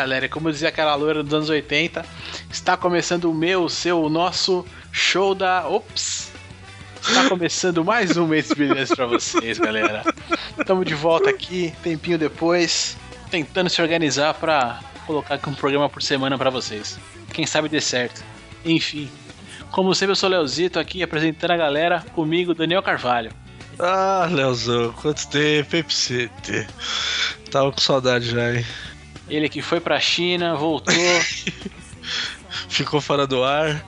galera, como dizia aquela loira dos anos 80, está começando o meu, o seu, o nosso show da. Ops! Está começando mais um mês brilhante para vocês, galera. Estamos de volta aqui, tempinho depois, tentando se organizar para colocar aqui um programa por semana para vocês. Quem sabe dê certo. Enfim, como sempre, eu sou o Leozito aqui apresentando a galera, comigo, Daniel Carvalho. Ah, Leozão, quanto tempo, hein, Tava com saudade já, hein? Ele que foi pra China, voltou. Ficou fora do ar.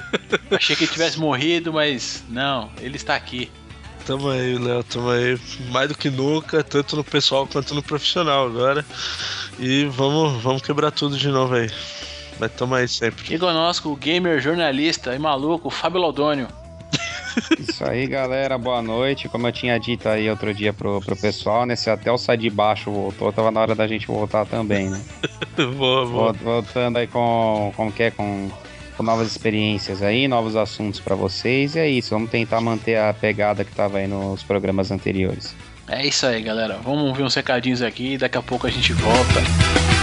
Achei que ele tivesse morrido, mas não, ele está aqui. Tamo aí, Léo, tamo aí. Mais do que nunca, tanto no pessoal quanto no profissional agora. E vamos, vamos quebrar tudo de novo aí. Mas tamo aí sempre. E conosco o gamer, jornalista e maluco, Fábio Laudônio. Isso aí, galera, boa noite. Como eu tinha dito aí outro dia pro, pro pessoal, né? Se até o sai de baixo voltou, tava na hora da gente voltar também, né? boa, boa. Voltando aí com, como que é, com, com novas experiências aí, novos assuntos para vocês. E é isso, vamos tentar manter a pegada que tava aí nos programas anteriores. É isso aí, galera. Vamos ver uns recadinhos aqui e daqui a pouco a gente volta.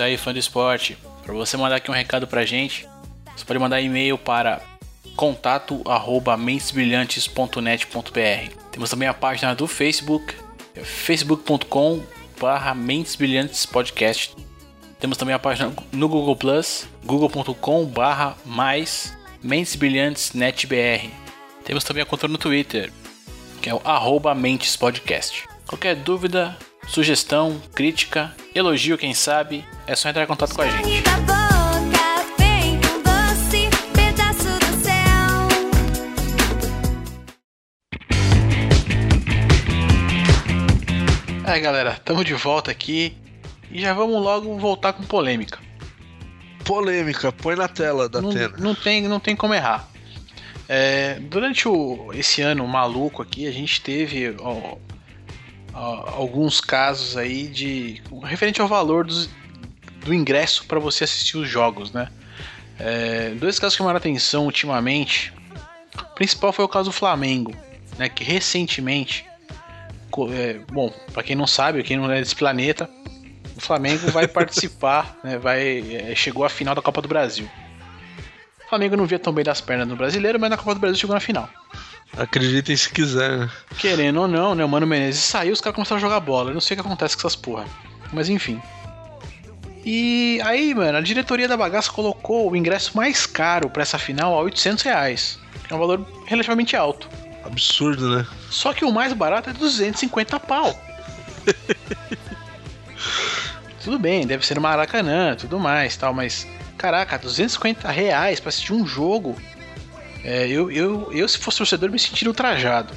Isso aí, fã do esporte. Para você mandar aqui um recado pra gente, você pode mandar e-mail para contato@mentesbrilhantes.net.br. Temos também a página do Facebook, é facebook.com barra Mentes Brilhantes Podcast. Temos também a página no Google Plus, google.com barra mais Mentes Brilhantes NetBR. Temos também a conta no Twitter, que é o arroba Mentes Podcast. Qualquer dúvida, sugestão, crítica, elogio, quem sabe, é só entrar em contato com a gente. É, galera, estamos de volta aqui e já vamos logo voltar com polêmica. Polêmica, põe na tela da não, tela. Não tem, não tem como errar. É, durante o, esse ano maluco aqui, a gente teve ó, alguns casos aí de referente ao valor dos, do ingresso para você assistir os jogos, né? É, dois casos que chamaram atenção ultimamente. O principal foi o caso do Flamengo, né? Que recentemente, é, bom, para quem não sabe, quem não é desse planeta, o Flamengo vai participar, né? Vai é, chegou à final da Copa do Brasil. O Flamengo não via tão bem das pernas no brasileiro, mas na Copa do Brasil chegou na final. Acreditem se quiser. Né? Querendo ou não, né? O Mano Menezes saiu, os caras começaram a jogar bola. Eu não sei o que acontece com essas porra. Mas enfim. E aí, mano, a diretoria da bagaça colocou o ingresso mais caro para essa final a 800 reais. Que é um valor relativamente alto. Absurdo, né? Só que o mais barato é 250 pau. tudo bem, deve ser no Maracanã, tudo mais, tal, mas caraca, 250 reais para assistir um jogo. É, eu, eu, eu, se fosse torcedor, me sentiria ultrajado,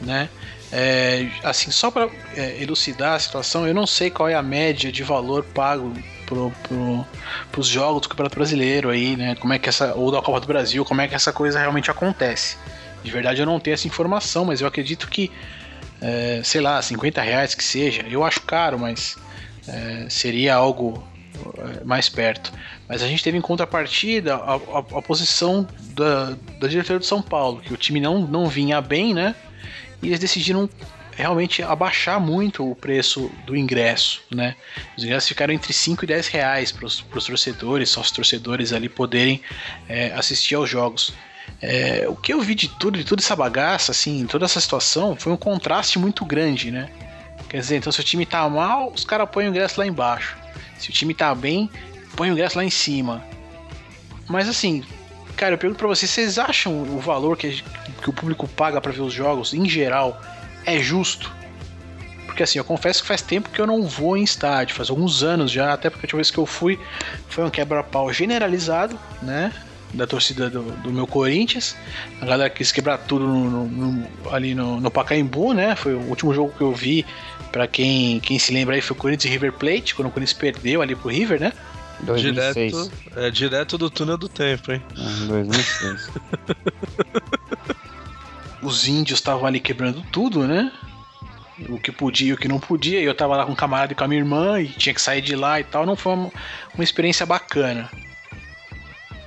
né? É, assim, só para é, elucidar a situação, eu não sei qual é a média de valor pago pro, pro, jogos do Campeonato Brasileiro aí, né? Como é que essa. Ou da Copa do Brasil, como é que essa coisa realmente acontece. De verdade eu não tenho essa informação, mas eu acredito que, é, sei lá, 50 reais que seja, eu acho caro, mas é, seria algo é, mais perto. Mas a gente teve em contrapartida a, a, a posição da, da diretoria de São Paulo, que o time não, não vinha bem, né? e eles decidiram realmente abaixar muito o preço do ingresso, né? Os ingressos ficaram entre 5 e 10 reais para os torcedores, só os torcedores ali poderem é, assistir aos jogos. É, o que eu vi de tudo, de toda essa bagaça, assim, toda essa situação, foi um contraste muito grande, né? Quer dizer, então se o time tá mal, os caras põem o ingresso lá embaixo. Se o time tá bem, põe o ingresso lá em cima. Mas assim, Cara, eu pergunto pra vocês, vocês acham o valor que, que o público paga para ver os jogos, em geral, é justo? Porque assim, eu confesso que faz tempo que eu não vou em estádio, faz alguns anos já, até porque a última vez que eu fui foi um quebra-pau generalizado, né? Da torcida do, do, meu Corinthians. A galera quis quebrar tudo no, no, ali no, no Pacaembu, né? Foi o último jogo que eu vi. Para quem, quem se lembra aí, foi o Corinthians e River Plate, quando o Corinthians perdeu ali pro River, né? 2006. Direto, é direto do túnel do tempo, hein? É, 2006. Os índios estavam ali quebrando tudo, né? o que podia e o que não podia. E eu tava lá com um camarada e com a minha irmã e tinha que sair de lá e tal. Não foi uma, uma experiência bacana.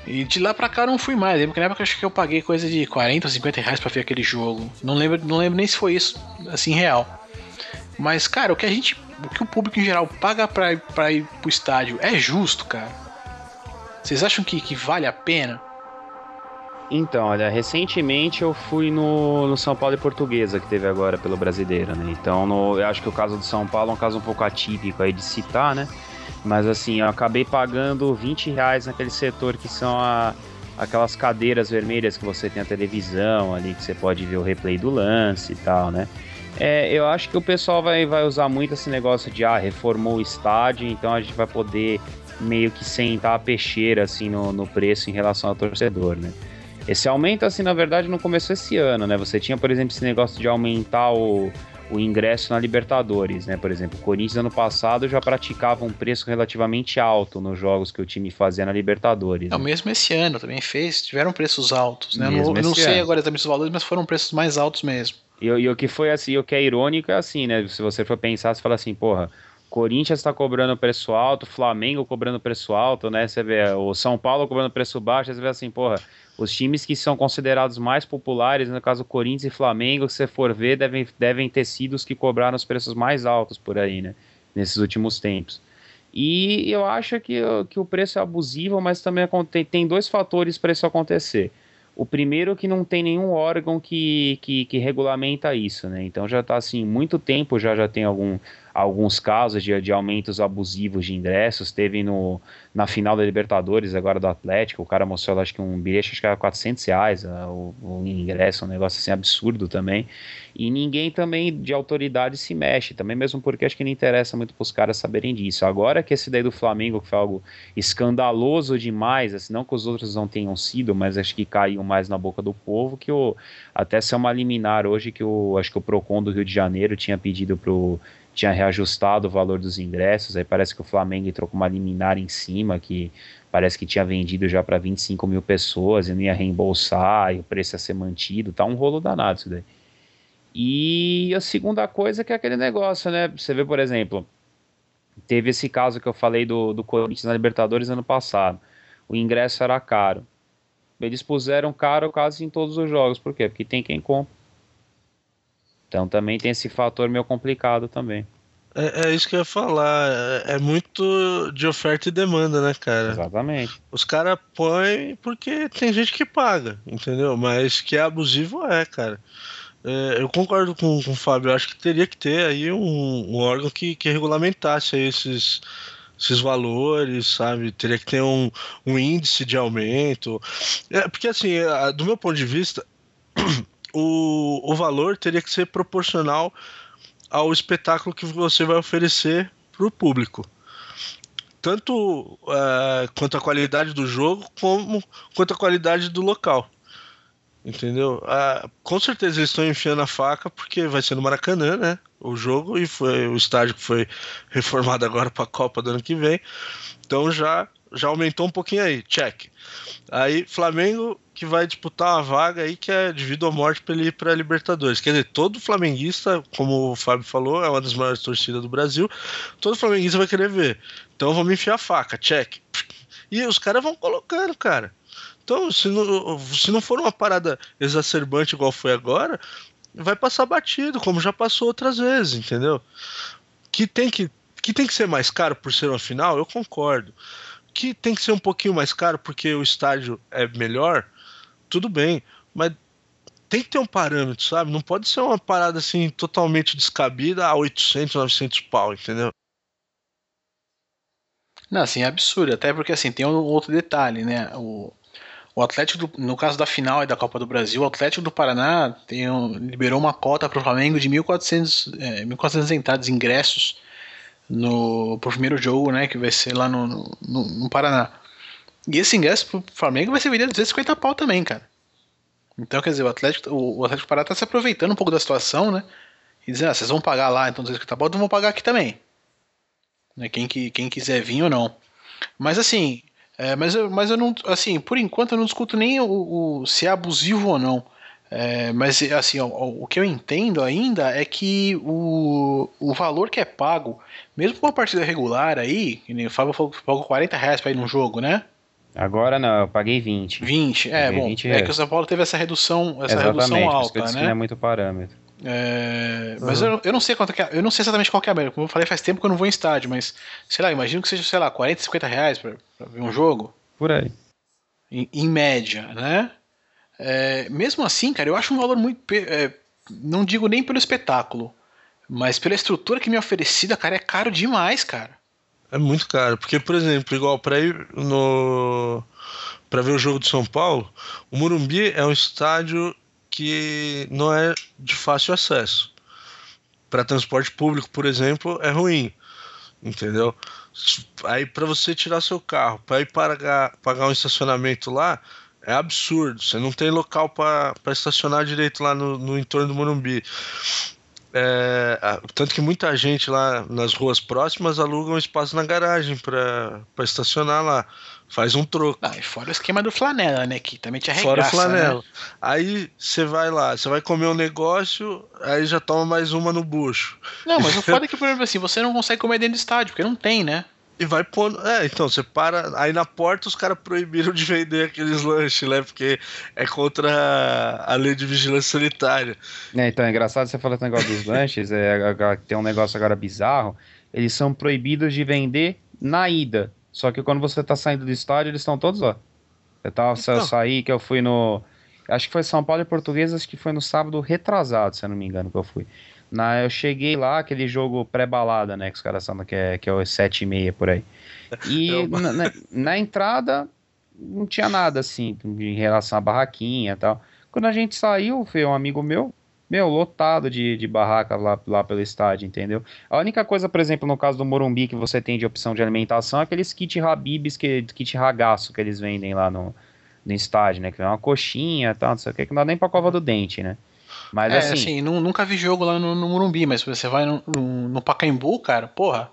E de lá pra cá eu não fui mais. Lembro que na época eu acho que eu paguei coisa de 40 ou 50 reais pra ver aquele jogo. Não lembro, não lembro nem se foi isso, assim, real. Mas, cara, o que a gente. O que o público em geral paga pra, pra ir pro estádio é justo, cara. Vocês acham que, que vale a pena? Então, olha, recentemente eu fui no, no São Paulo e Portuguesa, que teve agora pelo Brasileiro, né? Então, no, eu acho que o caso do São Paulo é um caso um pouco atípico aí de citar, né? Mas assim, eu acabei pagando 20 reais naquele setor que são a, aquelas cadeiras vermelhas que você tem a televisão ali, que você pode ver o replay do lance e tal, né? É, eu acho que o pessoal vai, vai usar muito esse negócio de ah, reformou o estádio, então a gente vai poder meio que sentar a peixeira assim no, no preço em relação ao torcedor, né? Esse aumento, assim, na verdade, não começou esse ano, né? Você tinha, por exemplo, esse negócio de aumentar o, o ingresso na Libertadores, né? Por exemplo, o Corinthians ano passado já praticava um preço relativamente alto nos jogos que o time fazia na Libertadores. É o né? mesmo esse ano também fez, tiveram preços altos, né? Mesmo eu não, não sei ano. agora também os valores, mas foram preços mais altos mesmo. E, e, o que foi assim, o que é irônico é assim, né? Se você for pensar, você fala assim, porra, Corinthians está cobrando preço alto, Flamengo cobrando preço alto, né? Você vê o São Paulo cobrando preço baixo, você vê assim, porra, os times que são considerados mais populares, no caso Corinthians e Flamengo, se você for ver, devem, devem ter sido os que cobraram os preços mais altos por aí, né? Nesses últimos tempos. E eu acho que, que o preço é abusivo, mas também tem, tem dois fatores para isso acontecer. O primeiro é que não tem nenhum órgão que, que, que regulamenta isso, né? Então já está assim, muito tempo já já tem algum alguns casos de, de aumentos abusivos de ingressos. Teve no, na final da Libertadores, agora do Atlético, o cara mostrou, acho que um bilhete, acho que era 400 reais uh, o, o, ingresso, um negócio assim absurdo também. E ninguém também de autoridade se mexe, também mesmo porque acho que não interessa muito para os caras saberem disso. Agora que esse daí do Flamengo, que foi algo escandaloso demais, assim, não que os outros não tenham sido, mas acho que caiu mais na boca do povo, que o, até ser uma liminar hoje que o, acho que o PROCON do Rio de Janeiro tinha pedido pro tinha reajustado o valor dos ingressos, aí parece que o Flamengo entrou com uma liminar em cima, que parece que tinha vendido já para 25 mil pessoas e não ia reembolsar, e o preço ia ser mantido, tá um rolo danado isso daí. E a segunda coisa que é aquele negócio, né? Você vê, por exemplo, teve esse caso que eu falei do, do Corinthians na Libertadores ano passado. O ingresso era caro. Eles puseram caro quase em todos os jogos. Por quê? Porque tem quem compra. Então também tem esse fator meio complicado também. É, é, isso que eu ia falar. É, é, muito de oferta e demanda, né, cara? Exatamente. Os caras põem porque tem gente que paga, entendeu? Mas que é abusivo é, cara. É, eu concordo com, com o Fábio. Eu acho que teria que ter aí um, um órgão que, que regulamentasse esses, esses valores, sabe? Teria que ter um, um índice de aumento. É, porque, assim, do meu ponto de vista. o, o valor teria que ser proporcional ao espetáculo que você vai oferecer para o público. Tanto uh, quanto a qualidade do jogo, como quanto a qualidade do local. Entendeu? Uh, com certeza eles estão enfiando a faca, porque vai ser no Maracanã, né? O jogo, e foi o estádio que foi reformado agora para a Copa do ano que vem. Então já, já aumentou um pouquinho aí. Check. Aí, Flamengo que vai disputar uma vaga aí que é de vida ou morte para ele ir para Libertadores. Quer dizer, todo flamenguista, como o Fábio falou, é uma das maiores torcidas do Brasil, todo flamenguista vai querer ver. Então vamos enfiar a faca, check. E os caras vão colocando, cara. Então, se não, se não for uma parada exacerbante igual foi agora, vai passar batido, como já passou outras vezes, entendeu? Que tem que, que tem que ser mais caro por ser uma final, eu concordo que tem que ser um pouquinho mais caro porque o estádio é melhor, tudo bem, mas tem que ter um parâmetro, sabe? Não pode ser uma parada assim totalmente descabida a 800, 900 pau, entendeu? Não, assim, é absurdo, até porque assim, tem um outro detalhe, né? O, o Atlético, do, no caso da final da Copa do Brasil, o Atlético do Paraná tem um, liberou uma cota para o Flamengo de 1.400, é, 1.400 entradas, ingressos no pro primeiro jogo, né, que vai ser lá no, no, no Paraná. E esse ingresso pro Flamengo vai ser vendido a 250 pau também, cara. Então, quer dizer, o Atlético, o, o Atlético Pará tá se aproveitando um pouco da situação, né? E dizendo, ah, vocês vão pagar lá, então 250 pau, então vão pagar aqui também. Né, quem, que, quem quiser vir ou não. Mas assim, é, mas, eu, mas eu não, assim, por enquanto eu não discuto nem o, o, se é abusivo ou não. É, mas assim, ó, o que eu entendo ainda é que o, o valor que é pago, mesmo com uma partida regular aí, que nem o Fábio falou que pagou 40 reais pra ir num jogo, né? Agora não, eu paguei 20. 20, é, Paguei bom. 20 é que o São Paulo teve essa redução, essa Exatamente, redução alta, né? não é muito parâmetro. É, mas eu, eu não sei quanto é, eu não sei exatamente qual que é a média. Como eu falei, faz tempo que eu não vou em estádio, mas sei lá, imagino que seja, sei lá, 40, 50 reais pra, pra ver um jogo, Por aí. em, em média, né? É, mesmo assim, cara, eu acho um valor muito. é, não digo nem pelo espetáculo, mas pela estrutura que me é oferecida, cara, é caro demais, cara. É muito caro, porque, por exemplo, igual pra ir no. Pra ver o jogo de São Paulo, o Morumbi é um estádio que não é de fácil acesso. Para transporte público, por exemplo, é ruim. Entendeu? Aí para você tirar seu carro, para ir pagar, pagar um estacionamento lá, é absurdo. Você não tem local para estacionar direito lá no, no entorno do Morumbi. É, tanto que muita gente lá nas ruas próximas aluga um espaço na garagem para estacionar lá. Faz um troco. Ah, e fora o esquema do flanela, né? Que também te arregaça, Fora o flanela. né? Aí você vai lá, você vai comer um negócio, aí já toma mais uma no bucho. Não, mas o foda é que, por exemplo, assim, você não consegue comer dentro do estádio, porque não tem, né? E vai pondo. É, então, você para. Aí na porta os caras proibiram de vender aqueles lanches, né? Porque é contra a lei de vigilância sanitária. É, então é engraçado você falar esse negócio dos lanches, é, tem um negócio agora bizarro, eles são proibidos de vender na ida. Só que quando você tá saindo do estádio, eles estão todos lá. Eu tava Então. saí que eu fui no. Acho que foi São Paulo e Portuguesa, acho que foi no sábado retrasado, se eu não me engano, que eu fui. Na, eu cheguei lá, aquele jogo pré-balada, né? Que os caras falam que é, que é os 7 e meia por aí. E É o- na, na- na entrada não tinha nada assim em relação à barraquinha e tal. Quando a gente saiu, foi um amigo meu, meu, lotado de, de barraca lá, lá pelo estádio, entendeu? A única coisa, por exemplo, no caso do Morumbi que você tem de opção de alimentação é aqueles kit Habibs, que, kit ragaço que eles vendem lá no, no estádio, né? Que é uma coxinha e tal, não sei o que, que não dá nem pra cova do dente, né? Mas é, assim, assim, nu- nunca vi jogo lá no, no Morumbi, mas se você vai no, no, no Pacaembu, cara, porra,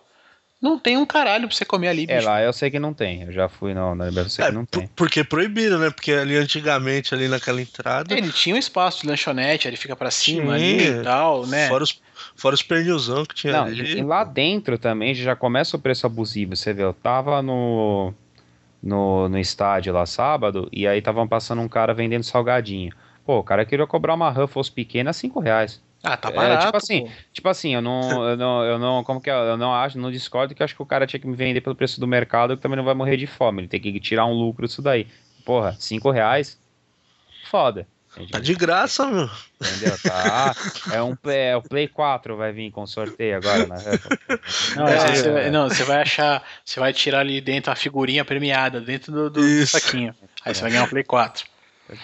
não tem um caralho pra você comer ali, é bicho. lá eu sei que não tem. Eu já fui no, na Libertadores, eu sei É, que não tem. porque proibiram, né? Porque ali antigamente, ali naquela entrada, Ele tinha um espaço de lanchonete, ele fica pra cima ali e tal, né? fora, os, fora os pernilzão que tinha Não, ali. e, e lá dentro também já começa o preço abusivo. Você vê, eu tava no, no, no estádio lá sábado e aí estavam passando um cara vendendo salgadinho. Pô, o cara queria cobrar uma Ruffles pequena 5 reais. Ah, tá É, barato. tipo assim, pô. Tipo assim, eu não, eu não, eu não, como que é? Eu não acho, não discordo que eu acho que o cara tinha que me vender pelo preço do mercado que também não vai morrer de fome. Ele tem que tirar um lucro disso daí. Porra, 5 reais? Foda. Tá de graça, meu. Entendeu? Tá. É um é, o Play 4 vai vir com sorteio agora, né? Não, É, você, é. vai, não, você vai achar, você vai tirar ali dentro a figurinha premiada dentro do, do saquinho. Aí você vai ganhar um Play 4.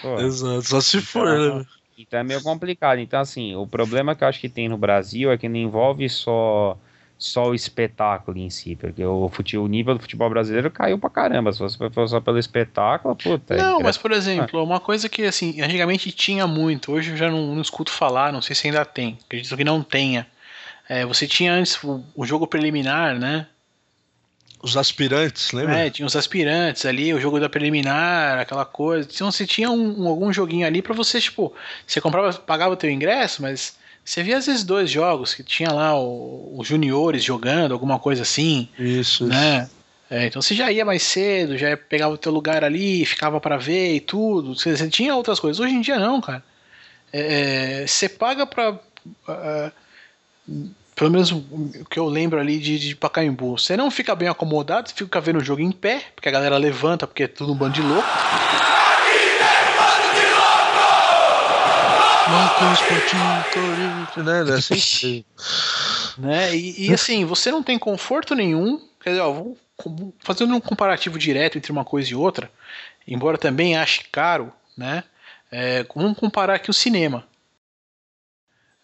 Pô, Exato, só se for, né? Então é meio complicado. Então, assim, o problema que eu acho que tem no Brasil é que não envolve só, só o espetáculo em si, porque o, fute, o nível do futebol brasileiro caiu pra caramba. Se você for só pelo espetáculo, puta. Não, é- mas por exemplo, uma coisa que assim, antigamente tinha muito, hoje eu já não, não escuto falar, não sei se ainda tem, acredito que não tenha. É, você tinha antes o, o jogo preliminar, né? Os aspirantes, lembra? É, tinha os aspirantes ali, o jogo da preliminar, aquela coisa. Então você tinha um, um- algum joguinho ali pra você, tipo, você comprava, pagava o teu ingresso, mas você via às vezes dois jogos, que tinha lá os juniores jogando, alguma coisa assim, Isso, isso. né? É, então você já ia mais cedo, já pegava o teu lugar ali, ficava pra ver e tudo. Você, você tinha outras coisas. Hoje em dia não, cara. É, você paga pra. ah, pelo menos o que eu lembro ali de, de Pacaembu. Você não fica bem acomodado, você fica vendo o jogo em pé, porque a galera levanta, porque é tudo um bando de louco. Marcos né? É assim. né? E, e, assim, você não tem conforto nenhum. Quer dizer, ó, vou, vou fazendo um comparativo direto entre uma coisa e outra, embora também ache caro, né? É, vamos comparar aqui o cinema.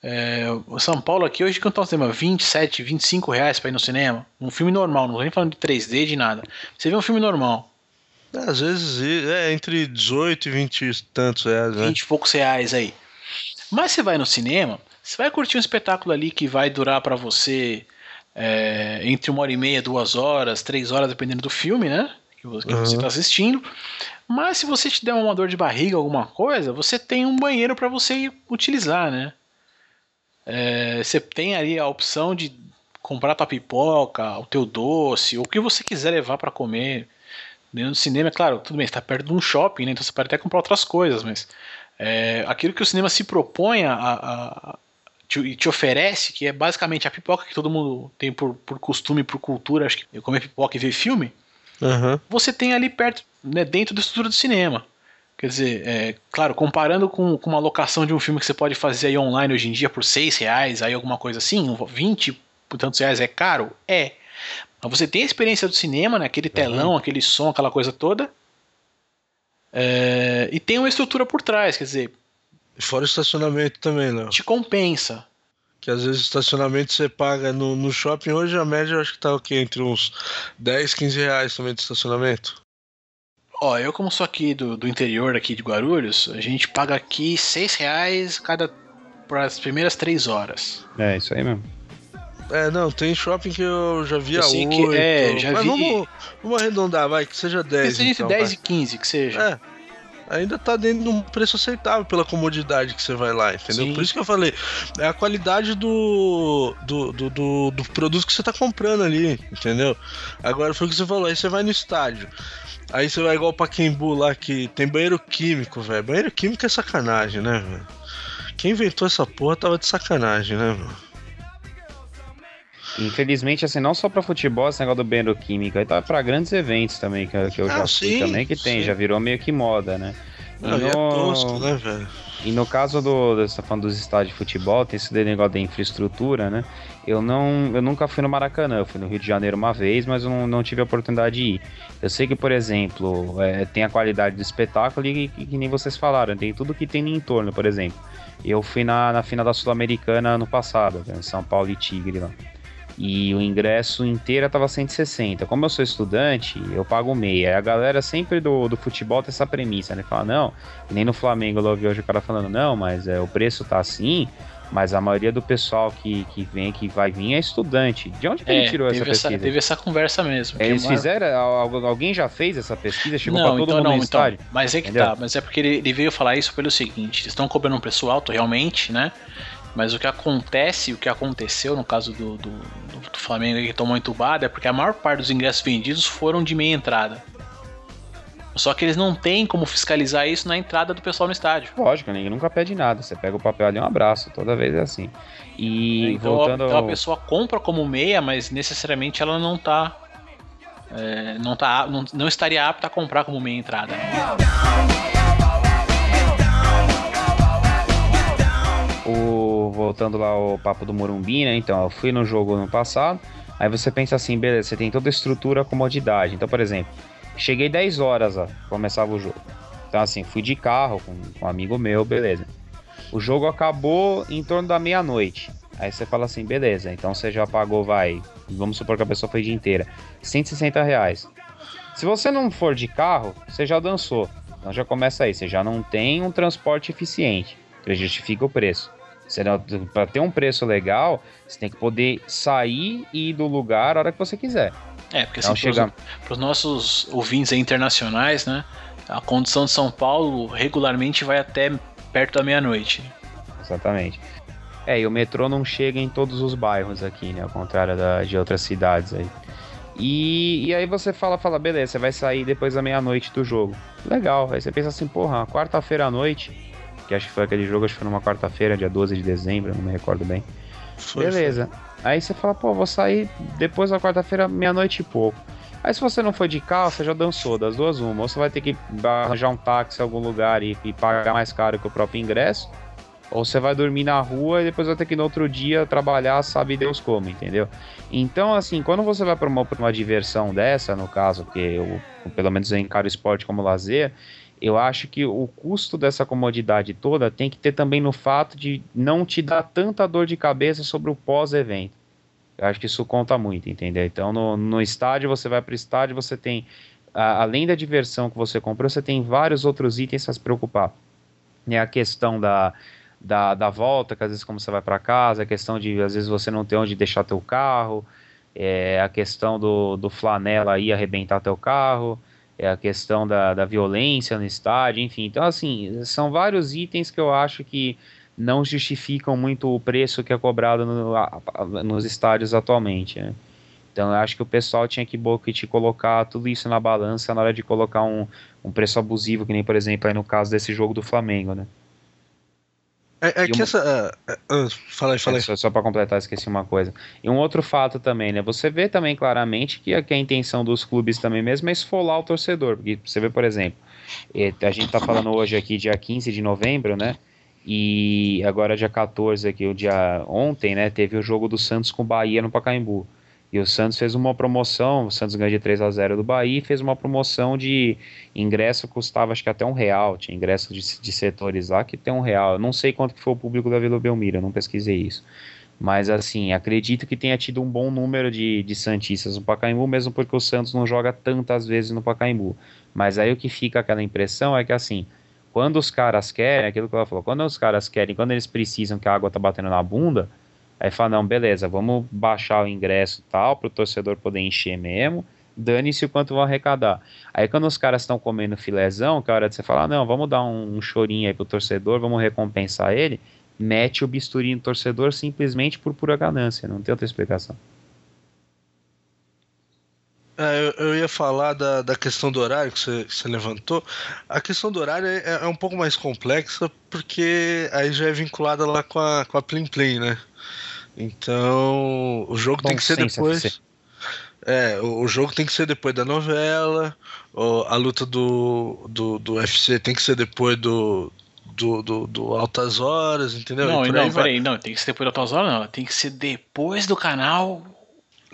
É, o São Paulo aqui hoje quanto é o cinema? 27, 25 reais pra ir no cinema. Um filme normal, não tô nem falando de 3D, de nada. Você vê um filme normal, Às vezes é entre 18 e 20 e tantos reais, né? 20 e poucos reais aí. Mas você vai no cinema, você vai curtir um espetáculo ali que vai durar pra você é, entre uma hora e meia, duas horas, três horas, dependendo do filme, né? Que você, que você Uhum. tá assistindo. Mas se você te der uma dor de barriga, alguma coisa, você tem um banheiro para você utilizar, né? É, você tem ali a opção de comprar tua pipoca, o teu doce, o que você quiser levar para comer. Dentro do cinema, é claro, tudo bem, está perto de um shopping, né? então você pode até comprar outras coisas, mas é, aquilo que o cinema se propõe a, a, te, te, oferece, que é basicamente a pipoca que todo mundo tem por, por costume, por cultura, acho que comer pipoca e ver filme, uhum. você tem ali perto, né, dentro da estrutura do cinema. Quer dizer, é, claro, comparando com, com, uma locação de um filme que você pode fazer aí online hoje em dia por 6 reais, aí alguma coisa assim, 20 por tantos reais é caro? É. Mas você tem a experiência do cinema, né? Aquele telão, uhum. aquele som, aquela coisa toda. É, e tem uma estrutura por trás, quer dizer. Fora o estacionamento também, Léo. Te compensa. Que às vezes estacionamento você paga no, no shopping, hoje a média eu acho que tá o quê? Entre uns 10, 15 reais também de estacionamento. Ó, eu como sou aqui do, do interior aqui de Guarulhos, a gente paga aqui 6 reais cada para as primeiras 3 horas. É, isso aí mesmo. É, não, tem shopping que eu já vi a 8. Que, é, já mas vi. Vamos, vamos arredondar, vai, que seja 10. Que seja então, 10 vai. e 15, que seja. É. Ainda tá dentro de um preço aceitável pela comodidade que você vai lá, entendeu? Sim. Por isso que eu falei, é a qualidade do, do, do, do, do produto que você tá comprando ali, entendeu? Agora foi o que você falou, aí você vai no estádio. Aí você vai igual o Paquembu lá que tem banheiro químico, velho. Banheiro químico é sacanagem, né, velho? Quem inventou essa porra tava de sacanagem, né, velho? Infelizmente, assim, não só para futebol, esse negócio do banheiro químico, aí tá pra grandes eventos também, que, que eu já ah, sim, também, que tem, sim. já virou meio que moda, né? E ah, no... é tosco, né, velho? E no caso do, você tá falando dos estádios de futebol, tem esse negócio da infraestrutura, né? Eu não, eu nunca fui no Maracanã, eu fui no Rio de Janeiro uma vez, mas eu não, não tive a oportunidade de ir. Eu sei que, por exemplo, é, tem a qualidade do espetáculo e que nem vocês falaram, tem tudo que tem no entorno, por exemplo. Eu fui na, na final da Sul-Americana ano passado, em São Paulo e Tigre lá e o ingresso inteiro tava 160. Como eu sou estudante, eu pago meia. A galera sempre do, do futebol tem essa premissa, né? Fala, não, nem no Flamengo eu ouvi hoje o cara falando, não, mas é, o preço tá assim, mas a maioria do pessoal que, que vem, que vai vir é estudante. De onde que é, ele tirou essa pesquisa? Essa, teve essa conversa mesmo. Eles fizeram, alguém já fez essa pesquisa? Chegou não, pra todo então, mundo não, no então, estádio? Mas é que Entendeu? tá, mas é porque ele, ele veio falar isso pelo seguinte, eles estão cobrando um preço alto realmente, né? Mas o que acontece, o que aconteceu no caso do, do, do Flamengo que tomou entubado é porque a maior parte dos ingressos vendidos foram de meia entrada. Só que eles não têm como fiscalizar isso na entrada do pessoal no estádio. Lógico, ninguém nunca pede nada. Você pega o papel ali um abraço, toda vez é assim. E então, voltando então ao... a pessoa compra como meia, mas necessariamente ela não tá. É, não, tá não, não estaria apta a comprar como meia entrada. O, voltando lá ao papo do Morumbi, né? Então, eu fui no jogo no passado. Aí você pensa assim, beleza, você tem toda a estrutura, comodidade. Então, por exemplo, cheguei 10 horas, ó, começava o jogo. Então, assim, fui de carro com, um amigo meu, beleza. O jogo acabou em torno da meia-noite. Aí você fala assim, beleza, então você já pagou, vai, vamos supor que a pessoa foi dia inteira, 160 reais. Se você não for de carro, você já dançou. Então já começa aí, você já não tem um transporte eficiente, que justifica o preço. Para ter um preço legal, você tem que poder sair e ir do lugar a hora que você quiser. É, porque então, assim, chega... para os nossos ouvintes internacionais, né? A condição de São Paulo regularmente vai até perto da meia-noite. Exatamente. É, e o metrô não chega em todos os bairros aqui, né? Ao contrário da, de outras cidades aí. E, e aí você fala, fala, beleza, você vai sair depois da meia-noite do jogo. Legal, aí você pensa assim, porra, quarta-feira à noite, que acho que foi aquele jogo, acho que foi numa quarta-feira, dia 12 de dezembro, não me recordo bem. Foi, Beleza. Foi. Aí você fala, pô, vou sair depois da quarta-feira, meia-noite e pouco. Aí se você não for de você já dançou, das duas uma. Ou você vai ter que arranjar um táxi em algum lugar e, e pagar mais caro que o próprio ingresso. Ou você vai dormir na rua e depois vai ter que no outro dia trabalhar, sabe Deus como, entendeu? Então, assim, quando você vai para uma, uma diversão dessa, no caso, que eu, pelo menos eu encaro o esporte como lazer, eu acho que o custo dessa comodidade toda tem que ter também no fato de não te dar tanta dor de cabeça sobre o pós-evento. Eu acho que isso conta muito, entendeu? Então, no, no estádio, você vai para o estádio, você tem, a, além da diversão que você comprou, você tem vários outros itens a se preocupar. É a questão da, da, da volta, que às vezes como você vai para casa, a questão de, às vezes, você não ter onde deixar teu carro, é, a questão do, do flanela aí arrebentar teu carro, é a questão da, da violência no estádio, enfim. Então, assim, são vários itens que eu acho que não justificam muito o preço que é cobrado no, nos estádios atualmente. Né? Então eu acho que o pessoal tinha que te colocar tudo isso na balança na hora de colocar um, um preço abusivo, que nem, por exemplo, aí no caso desse jogo do Flamengo, né? É, é que uma... essa. Uh, uh, fala aí, fala aí. É, só, só para completar, esqueci uma coisa. E um outro fato também, né? Você vê também claramente que a, que a intenção dos clubes também mesmo é esfolar o torcedor. Porque você vê, por exemplo, a gente tá falando hoje aqui, dia 15 de novembro, né? E agora dia 14 aqui, o dia ontem, né, teve o jogo do Santos com o Bahia no Pacaembu. E o Santos fez uma promoção, o Santos ganhou de 3 a 0 do Bahia e fez uma promoção de ingresso custava acho que até um real, tinha ingresso de, de setores lá que tem um real. Eu não sei quanto que foi o público da Vila Belmiro, não pesquisei isso. Mas assim, acredito que tenha tido um bom número de, de Santistas no Pacaembu, mesmo porque o Santos não joga tantas vezes no Pacaembu. Mas aí o que fica aquela impressão é que assim, quando os caras querem, aquilo que ela falou, quando os caras querem, quando eles precisam que a água tá batendo na bunda, aí fala, não, beleza, vamos baixar o ingresso tal, para o torcedor poder encher mesmo, dane-se o quanto vão arrecadar. Aí quando os caras estão comendo filézão, que é a hora de você falar, não, vamos dar um, um chorinho aí pro torcedor, vamos recompensar ele, mete o bisturi no torcedor simplesmente por pura ganância, não tem outra explicação. É, eu, eu, ia falar da, da questão do horário que você, que você levantou. A questão do horário é, é, um pouco mais complexa, porque aí já é vinculada lá com a, com a Plim Plim, né? Então, o jogo Bom, tem que ser depois. É, o, o, jogo tem que ser depois da novela, a luta do, do, do UFC tem que ser depois do, do, do, do, Altas Horas, entendeu? Não, não, peraí, não, tem que ser depois do Altas Horas, não, tem que ser depois do canal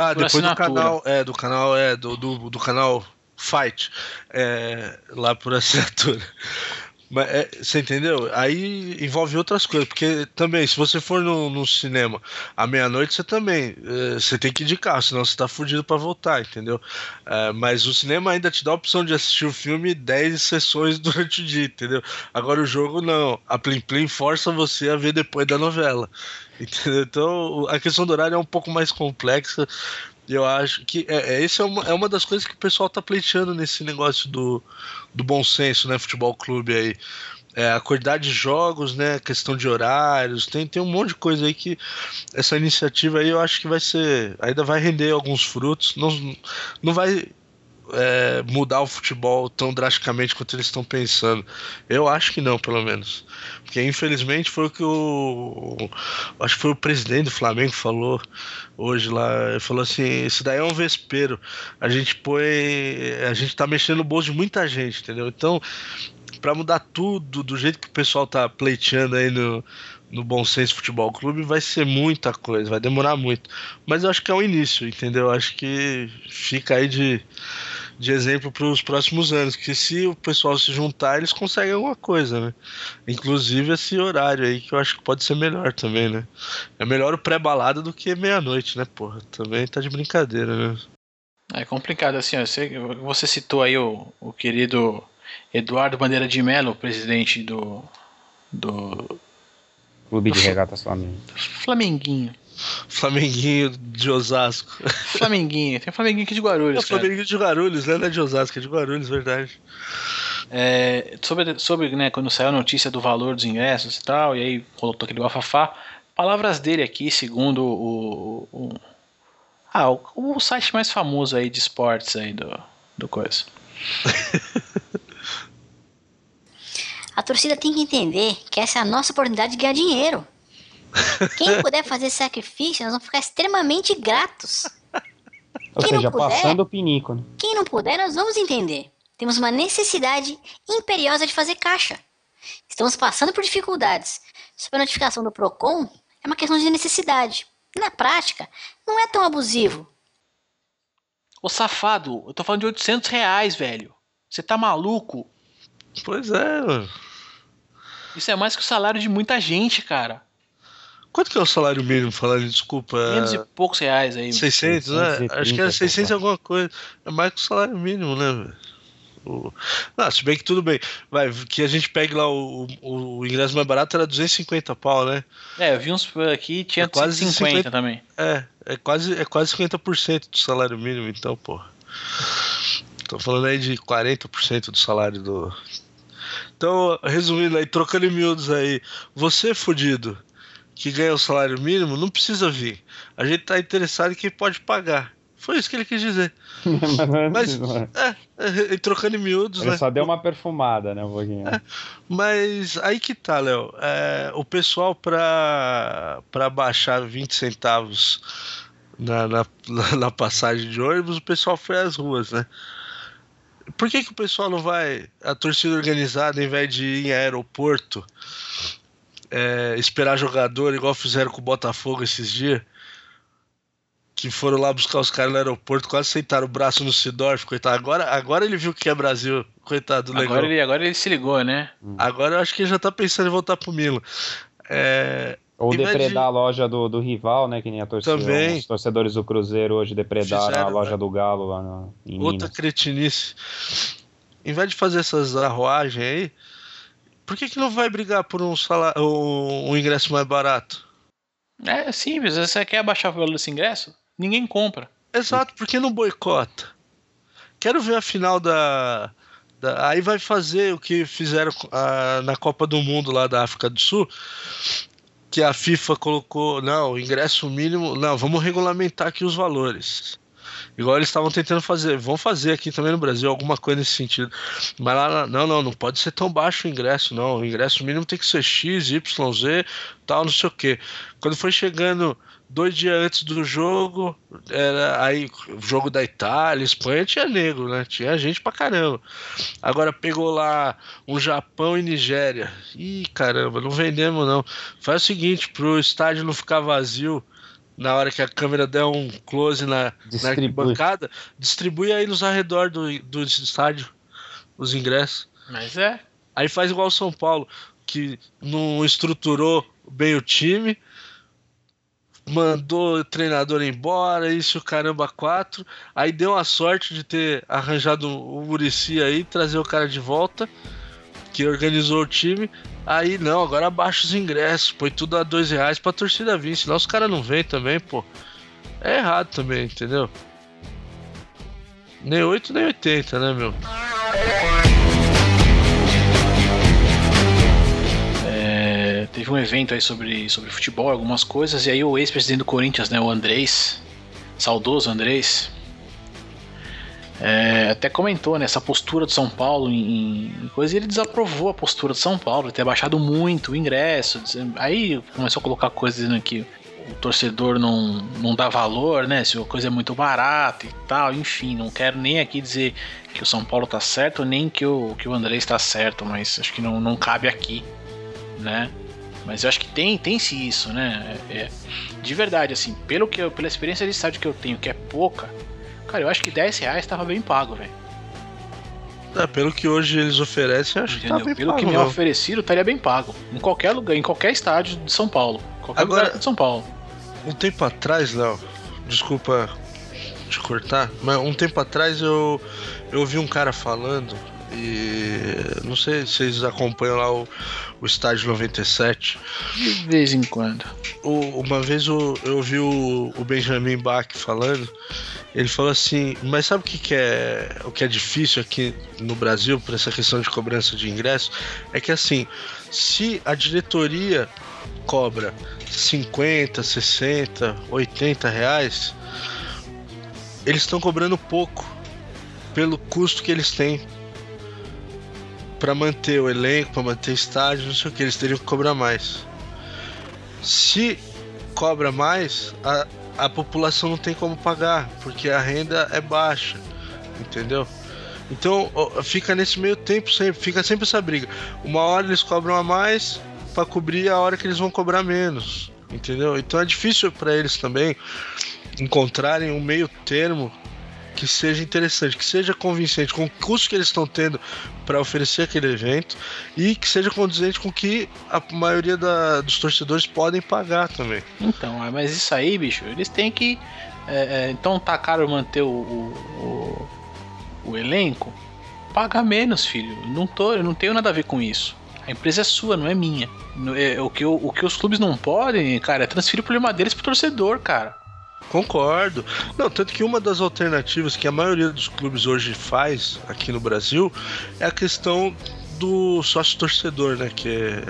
ah, depois assinatura. do canal, é, do canal, é, do, do, do canal Fight, é, lá por assinatura. Mas, é, você entendeu? Aí envolve outras coisas, porque também, se você for no, no cinema à meia-noite, você também é, você tem que ir de carro, senão você tá fudido para voltar, entendeu? É, mas o cinema ainda te dá a opção de assistir o filme 10 sessões durante o dia, entendeu? Agora o jogo não. A Plim Plim força você a ver depois da novela. Entendeu? Então a questão do horário é um pouco mais complexa. Eu acho que é, é, esse é uma, é uma das coisas que o pessoal tá pleiteando nesse negócio do, do bom senso, né? Futebol clube aí. É, a quantidade de jogos, né? Questão de horários, tem, tem um monte de coisa aí que essa iniciativa aí eu acho que vai ser. Ainda vai render alguns frutos. Não, não vai é, mudar o futebol tão drasticamente quanto eles estão pensando. Eu acho que não, pelo menos. Porque infelizmente foi o que o. Acho que foi o presidente do Flamengo falou hoje lá. Ele falou assim: isso daí é um vespeiro. A gente põe. A gente tá mexendo no bolso de muita gente, entendeu? Então, para mudar tudo do jeito que o pessoal tá pleiteando aí no, no Bom Senso Futebol Clube vai ser muita coisa, vai demorar muito. Mas eu acho que é o início, entendeu? Eu acho que fica aí de de exemplo para os próximos anos, que se o pessoal se juntar, eles conseguem alguma coisa, né? Inclusive esse horário aí, que eu acho que pode ser melhor também, né? É melhor o pré-balada do que meia-noite, né, porra? Também tá de brincadeira, né? É complicado, assim, você, você citou aí o, o querido Eduardo Bandeira de Mello, presidente do. do. Clube de Regatas Flamengo. Flamenguinho. Flamenguinho de Osasco. Flamenguinho, tem Flamenguinho aqui de Guarulhos. É Flamenguinho de Guarulhos, né? Não é de Osasco, é de Guarulhos, verdade. É, sobre, sobre né, quando saiu a notícia do valor dos ingressos e tal, e aí colocou aquele bafafá. Palavras dele aqui, segundo o, o, o ah, o, o, site mais famoso aí de esportes aí do, do coisa. a torcida tem que entender que essa é a nossa oportunidade de ganhar dinheiro. Quem puder fazer sacrifício, nós vamos ficar extremamente gratos. Ou quem seja, puder, passando o pinico. Né? Quem não puder, nós vamos entender. Temos uma necessidade imperiosa de fazer caixa. Estamos passando por dificuldades. Sobre a notificação do PROCON, é uma questão de necessidade. Na prática, não é tão abusivo. Ô safado, eu tô falando de 800 reais, velho. Você tá maluco? Pois é, mano. Isso é mais que o salário de muita gente, cara. Quanto que é o salário mínimo, falando desculpa? 500 e poucos reais aí. 600, 630, né? Acho que era 600 e alguma coisa. É mais que o salário mínimo, né, o... Ah, se bem que tudo bem. Vai, que a gente pegue lá o, o, o, ingresso mais barato era 250 pau, né? É, eu vi uns aqui tinha é quase 50, 50 também. É, é quase, é quase 50% do salário mínimo, então, pô. Tô falando aí de 40% do salário do. Então, resumindo aí, trocando em miúdos aí, você fudido que ganha o salário mínimo não precisa vir. A gente tá interessado em quem pode pagar. Foi isso que ele quis dizer. mas, é, é, trocando em miúdos, ele né? só deu uma perfumada, né, um pouquinho. É, mas aí que tá, Léo. É, o pessoal pra, pra baixar 20 centavos na, na, na passagem de ônibus, o pessoal foi às ruas, né? Por que, que o pessoal não vai, a torcida organizada, ao invés de ir em aeroporto, é, esperar jogador, igual fizeram com o Botafogo esses dias? Que foram lá buscar os caras no aeroporto, quase sentaram o braço no Sidorf, coitado. Agora, agora ele viu o que é Brasil, coitado do legal. Agora ele, agora ele se ligou, né? Agora eu acho que ele já tá pensando em voltar pro Milo. É, ou depredar de... a loja do, do rival, né? Que nem a torcida. Também. Os torcedores do Cruzeiro hoje depredaram Fizeram, a loja né? do Galo lá no, em Outra Minas. cretinice. Em vez de fazer essas arruagens aí, por que, que não vai brigar por um, salário, um, um ingresso mais barato? É simples. Você quer abaixar o valor desse ingresso? Ninguém compra. Exato, por que não boicota? Quero ver a final da, da. Aí vai fazer o que fizeram a, na Copa do Mundo lá da África do Sul, que a FIFA colocou, não, ingresso mínimo, não, vamos regulamentar aqui os valores. Igual eles estavam tentando fazer, vão fazer aqui também no Brasil alguma coisa nesse sentido. Mas lá, não, não, não pode ser tão baixo o ingresso, não. O ingresso mínimo tem que ser X, Y, Z, tal, não sei o quê. Quando foi chegando dois dias antes do jogo, era aí jogo da Itália, Espanha tinha negro, né? Tinha gente pra caramba. Agora pegou lá um Japão e Nigéria. Ih, caramba, não vendemos não. Faz o seguinte, pro estádio não ficar vazio, na hora que a câmera der um close na, na arquibancada, distribui aí nos arredor do, do estádio os ingressos. Mas é. Aí faz igual o São Paulo, que não estruturou bem o time mandou o treinador embora, isso o caramba quatro. Aí deu a sorte de ter arranjado o Murici aí, trazer o cara de volta, que organizou o time. Aí não, agora abaixa os ingressos, põe tudo a dois reais pra torcida vir, senão os caras não vêm também, pô. É errado também, entendeu? Nem 8 nem 80, né, meu? teve um evento aí sobre, sobre futebol, algumas coisas, e aí o ex-presidente do Corinthians, né, o Andrés, saudoso Andrés, é, até comentou né, essa postura do São Paulo em, em coisa e ele desaprovou a postura do São Paulo, ter baixado muito o ingresso. Aí começou a colocar coisas dizendo que o torcedor não, não dá valor, né? Se a coisa é muito barata e tal, enfim, não quero nem aqui dizer que o São Paulo tá certo, nem que o, que o André está certo, mas acho que não, não cabe aqui, né? Mas eu acho que tem, tem-se isso, né? É, é, de verdade, assim, pelo que eu, pela experiência de estádio que eu tenho, que é pouca, cara, eu acho que 10 reais tava bem pago, velho. É, pelo que hoje eles oferecem, acho Entendeu? que tá bem Pelo pago, que me oferecido, estaria bem pago. Em qualquer lugar, em qualquer estádio de São Paulo. Qualquer Agora, lugar de São Paulo. Um tempo atrás, Léo, desculpa te cortar, mas um tempo atrás eu, eu ouvi um cara falando e não sei se vocês acompanham lá o, o estádio 97. De vez em quando. O, uma vez eu, eu ouvi o, o Benjamin Bach falando. Ele falou assim, mas sabe o que, que é o que é difícil aqui no Brasil por essa questão de cobrança de ingresso? É que assim, se a diretoria cobra 50, 60, 80 reais, eles estão cobrando pouco pelo custo que eles têm para manter o elenco, para manter estádio, não sei o que, eles teriam que cobrar mais. Se cobra mais, a, a população não tem como pagar, porque a renda é baixa, entendeu? Então fica nesse meio tempo sempre, fica sempre essa briga. Uma hora eles cobram a mais para cobrir a hora que eles vão cobrar menos, entendeu? Então é difícil para eles também encontrarem um meio termo que seja interessante, que seja convincente com o custo que eles estão tendo para oferecer aquele evento e que seja condizente com que a maioria da, dos torcedores podem pagar também. Então, é, mas isso aí, bicho, eles têm que. É, é, então tá caro manter o, o, o, o elenco? Paga menos, filho. Não, tô, eu não tenho nada a ver com isso. A empresa é sua, não é minha. É, o que, o que os clubes não podem, cara, é transferir o problema deles pro torcedor, cara. Concordo. Não, tanto que uma das alternativas que a maioria dos clubes hoje faz aqui no Brasil é a questão do sócio torcedor, né? Que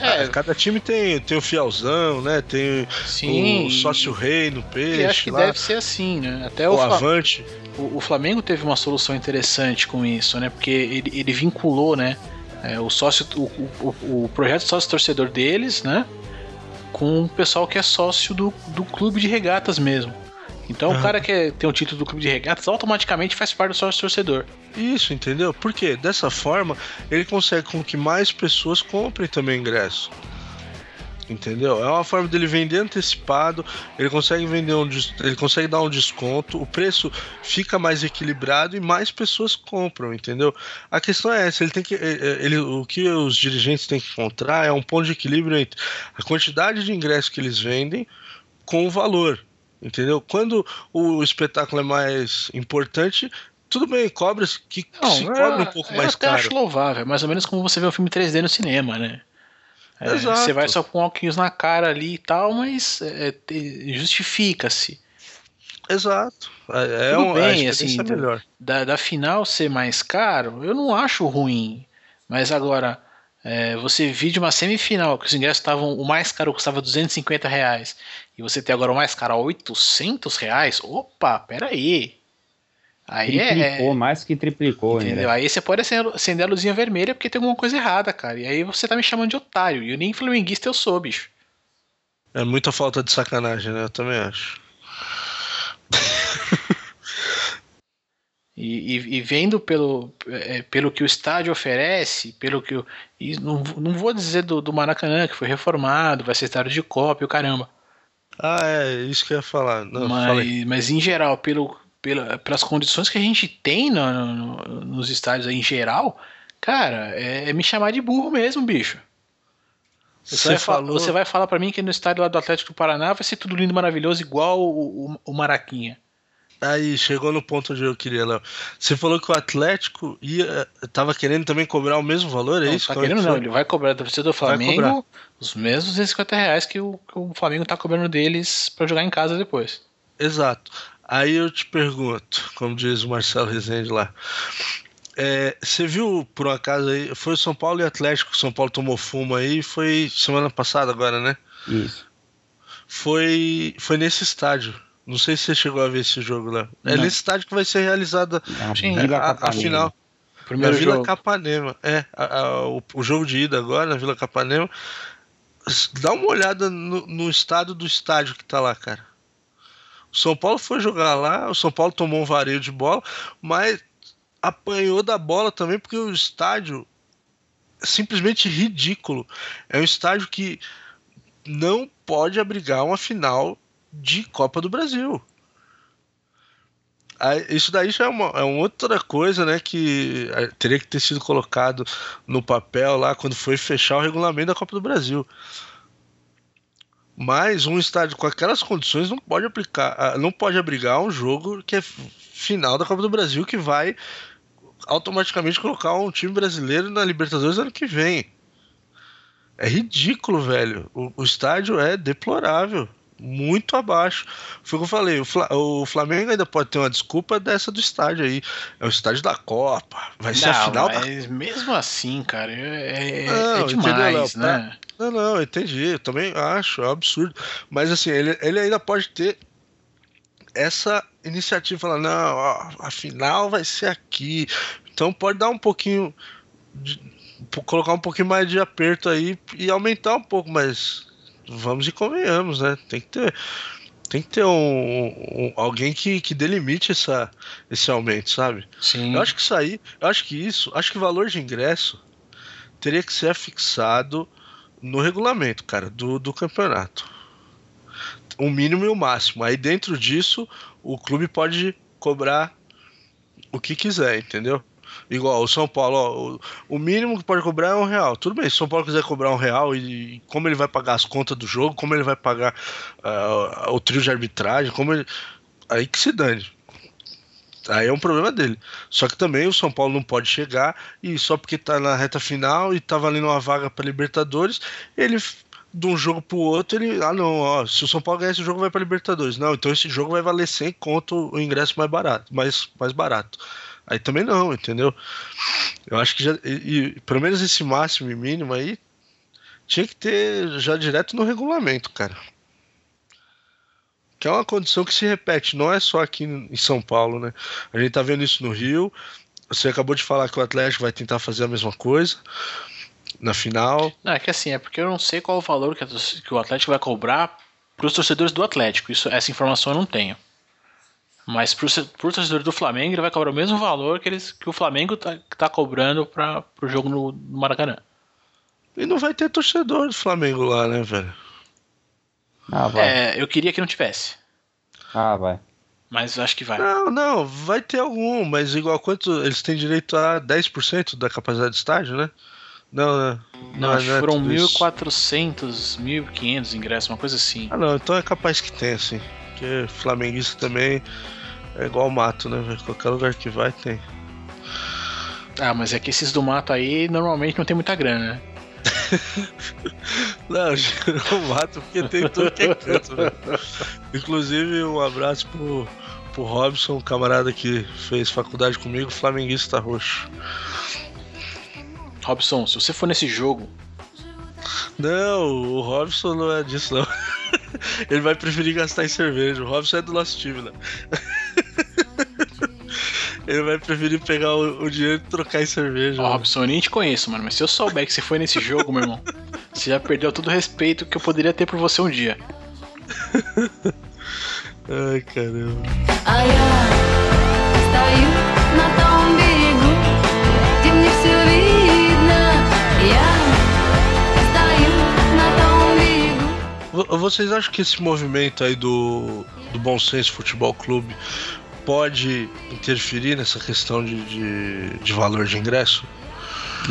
é, é. cada time tem, tem o fielzão, né? Tem Sim, o sócio rei no peixe. acho que lá. deve ser assim, né? Até o, o Avante. O, o, Flamengo teve uma solução interessante com isso, né? Porque ele, ele vinculou, né? É, o sócio, o, o, o projeto sócio torcedor deles, né? Com o pessoal que é sócio do, do clube de regatas mesmo. Então o cara que tem o título do clube de regatas automaticamente faz parte do sócio torcedor. Isso, entendeu? Porque dessa forma ele consegue com que mais pessoas comprem também ingresso. Entendeu? É uma forma dele vender antecipado, ele consegue vender um, ele consegue dar um desconto, o preço fica mais equilibrado e mais pessoas compram, entendeu? A questão é essa, ele tem que ele, o que os dirigentes têm que encontrar é um ponto de equilíbrio entre a quantidade de ingressos que eles vendem com o valor. Entendeu? Quando o espetáculo é mais importante, tudo bem, cobra que não, se cobra um pouco mais caro. Eu acho louvável, mais ou menos como você vê um filme 3D no cinema, né? É, você vai só com óculos na cara ali e tal, mas é, é justifica-se. Exato. É, é Tudo um, bem, assim, é melhor. Da, da final ser mais caro, eu não acho ruim. Mas agora, é, você viu de uma semifinal que os ingressos estavam. O mais caro custava 250 reais. E você tem agora o mais caro a 800 reais? Opa, peraí. Aí é- triplicou, é, mais que triplicou entendeu? Ainda. Aí você pode acender a luzinha vermelha porque tem alguma coisa errada, cara. E aí você tá me chamando de otário. E eu nem flamenguista eu sou, bicho. É muita falta de sacanagem, né? Eu também acho. e, e, e, vendo pelo, é, pelo que o estádio oferece, pelo que. Eu, e não, não vou dizer do, do Maracanã, que foi reformado, vai ser estádio de Copa e o caramba. Ah, é, isso que eu ia falar. Não, mas, mas em geral, pelo, pela, pelas condições que a gente tem no, no, nos estádios aí, em geral, cara, é, é, me chamar de burro mesmo, bicho. Você, você vai, falou... você vai falar para mim que no estádio lá do Atlético do Paraná vai ser tudo lindo, maravilhoso, igual o, o, o Maraquinha. Aí, chegou no ponto onde eu queria, Léo. Você falou que o Atlético ia, tava querendo também cobrar o mesmo valor, é não, isso? Tá querendo não, ele vai cobrar da torcida do Flamengo os mesmos 250 reais que o, que o Flamengo tá cobrando deles para jogar em casa depois. Exato. Aí eu te pergunto, como diz o Marcelo Rezende lá, é, você viu por um acaso aí, foi São Paulo e Atlético, São Paulo tomou fumo aí, foi semana passada agora, né? Isso. Foi, foi nesse estádio. Não sei se você chegou a ver esse jogo lá. É nesse estádio que vai ser realizada é, a, a, final. Primeiro na Vila jogo. Capanema. É, a, o, o, jogo de ida agora na Vila Capanema. Dá uma olhada no, no estado do estádio que tá lá, cara. O São Paulo foi jogar lá, o São Paulo tomou um vareio de bola, mas apanhou da bola também porque o estádio é simplesmente ridículo. É um estádio que não pode abrigar uma final de Copa do Brasil. Isso daí já é uma, é uma outra coisa, né? Que é, teria que ter sido colocado no papel lá quando foi fechar o regulamento da Copa do Brasil. Mas um estádio com aquelas condições não pode aplicar, ah, não pode abrigar um jogo que é final da Copa do Brasil que vai automaticamente colocar um time brasileiro na Libertadores ano que vem. É ridículo, velho. O, o estádio é deplorável. Muito abaixo. Foi o que eu falei. O, Flamengo ainda pode ter uma desculpa dessa do estádio aí. É o estádio da Copa. Vai ser não, a final mas da. Mesmo assim, cara, é, é, não, é demais, entendeu, né? Não, não, entendi. Eu também acho, é um absurdo. Mas assim, ele, ele ainda pode ter essa iniciativa, falar, não, ó, a final vai ser aqui. Então pode dar um pouquinho. De, colocar um pouquinho mais de aperto aí e aumentar um pouco, mas vamos e convenhamos, né? Tem que ter. Tem que ter um, um, alguém que, que delimite essa, esse aumento, sabe? Sim. Eu acho que isso aí, eu acho que isso, acho que o valor de ingresso teria que ser fixado no regulamento, cara, do, do campeonato. O mínimo e o máximo. Aí dentro disso, o clube pode cobrar o que quiser, entendeu? Igual o São Paulo, ó, o, mínimo que pode cobrar é um real. Tudo bem, se o São Paulo quiser cobrar um real e, e como ele vai pagar as contas do jogo, como ele vai pagar uh, o trio de arbitragem, como ele. Aí que se dane. Aí é um problema dele. Só que também o São Paulo não pode chegar e só porque tá na reta final e tá valendo uma vaga para Libertadores, ele de um jogo pro outro, ele. Ah, não, ó, se o São Paulo ganhar esse jogo, vai pra Libertadores. Não, então esse jogo vai valer 100 conto o ingresso mais barato. Mais, mais barato. Aí também não, entendeu? Eu acho que já. E, e, pelo menos esse máximo e mínimo aí tinha que ter já direto no regulamento, cara. Que é uma condição que se repete, não é só aqui em São Paulo, né? A gente tá vendo isso no Rio. Você acabou de falar que o Atlético vai tentar fazer a mesma coisa na final. Não, é que assim, é porque eu não sei qual o valor que, que o Atlético vai cobrar para os torcedores do Atlético. Isso, essa informação eu não tenho. Mas para o torcedor do Flamengo, ele vai cobrar o mesmo valor que, eles, que o Flamengo tá, tá cobrando para o jogo no, no Maracanã. E não vai ter torcedor do Flamengo lá, né, velho? Ah, vai. É, eu queria que não tivesse. Ah, vai. Mas acho que vai. Não, não, vai ter algum, mas igual quanto eles têm direito a 10% da capacidade de estádio, né? Não, não. Não, não, não é foram 1.400, 1.500 ingressos, uma coisa assim. Ah, não, então é capaz que tem, assim. Porque flamenguista também é igual mato, né? Qualquer lugar que vai tem. Ah, mas é que esses do mato aí normalmente não tem muita grana, né? não, eu mato porque tem tudo que é canto, né? Inclusive, um abraço pro, pro Robson, um camarada que fez faculdade comigo, flamenguista roxo. Robson, se você for nesse jogo. Não, o Robson não é disso, não. Ele vai preferir gastar em cerveja. O Robson é do nosso time, né? Ele vai preferir pegar o, o dinheiro e trocar em cerveja. Ó, oh, Robson, eu nem te conheço, mano. Mas se eu souber que você foi nesse jogo, meu irmão, você já perdeu todo o respeito que eu poderia ter por você um dia. Ai, caramba. Vocês acham que esse movimento aí do, do Bom Senso Futebol Clube pode interferir nessa questão de, de, de valor de ingresso?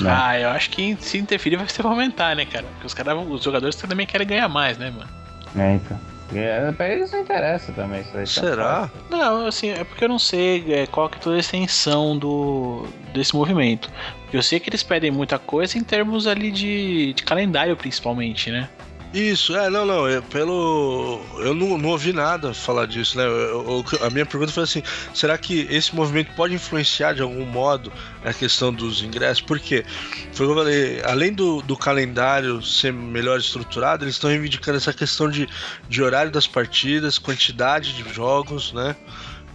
Não. Ah, eu acho que se interferir vai ser pra aumentar, né, cara? Porque os, cara, os jogadores também querem ganhar mais, né, mano? É, então. É, pra eles não interessa também isso aí. Tá Será? Não, assim, é porque eu não sei é, qual que é toda a extensão do, desse movimento. Eu sei que eles pedem muita coisa em termos ali de, de calendário, principalmente, né? Isso, é, não, não, é pelo. Eu não, não ouvi nada falar disso, né? Eu, eu, a minha pergunta foi assim: será que esse movimento pode influenciar de algum modo a questão dos ingressos? Porque, foi o que eu falei, além do, do calendário ser melhor estruturado, eles estão reivindicando essa questão de, de horário das partidas, quantidade de jogos, né?